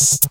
you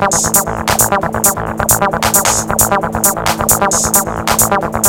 Thank you.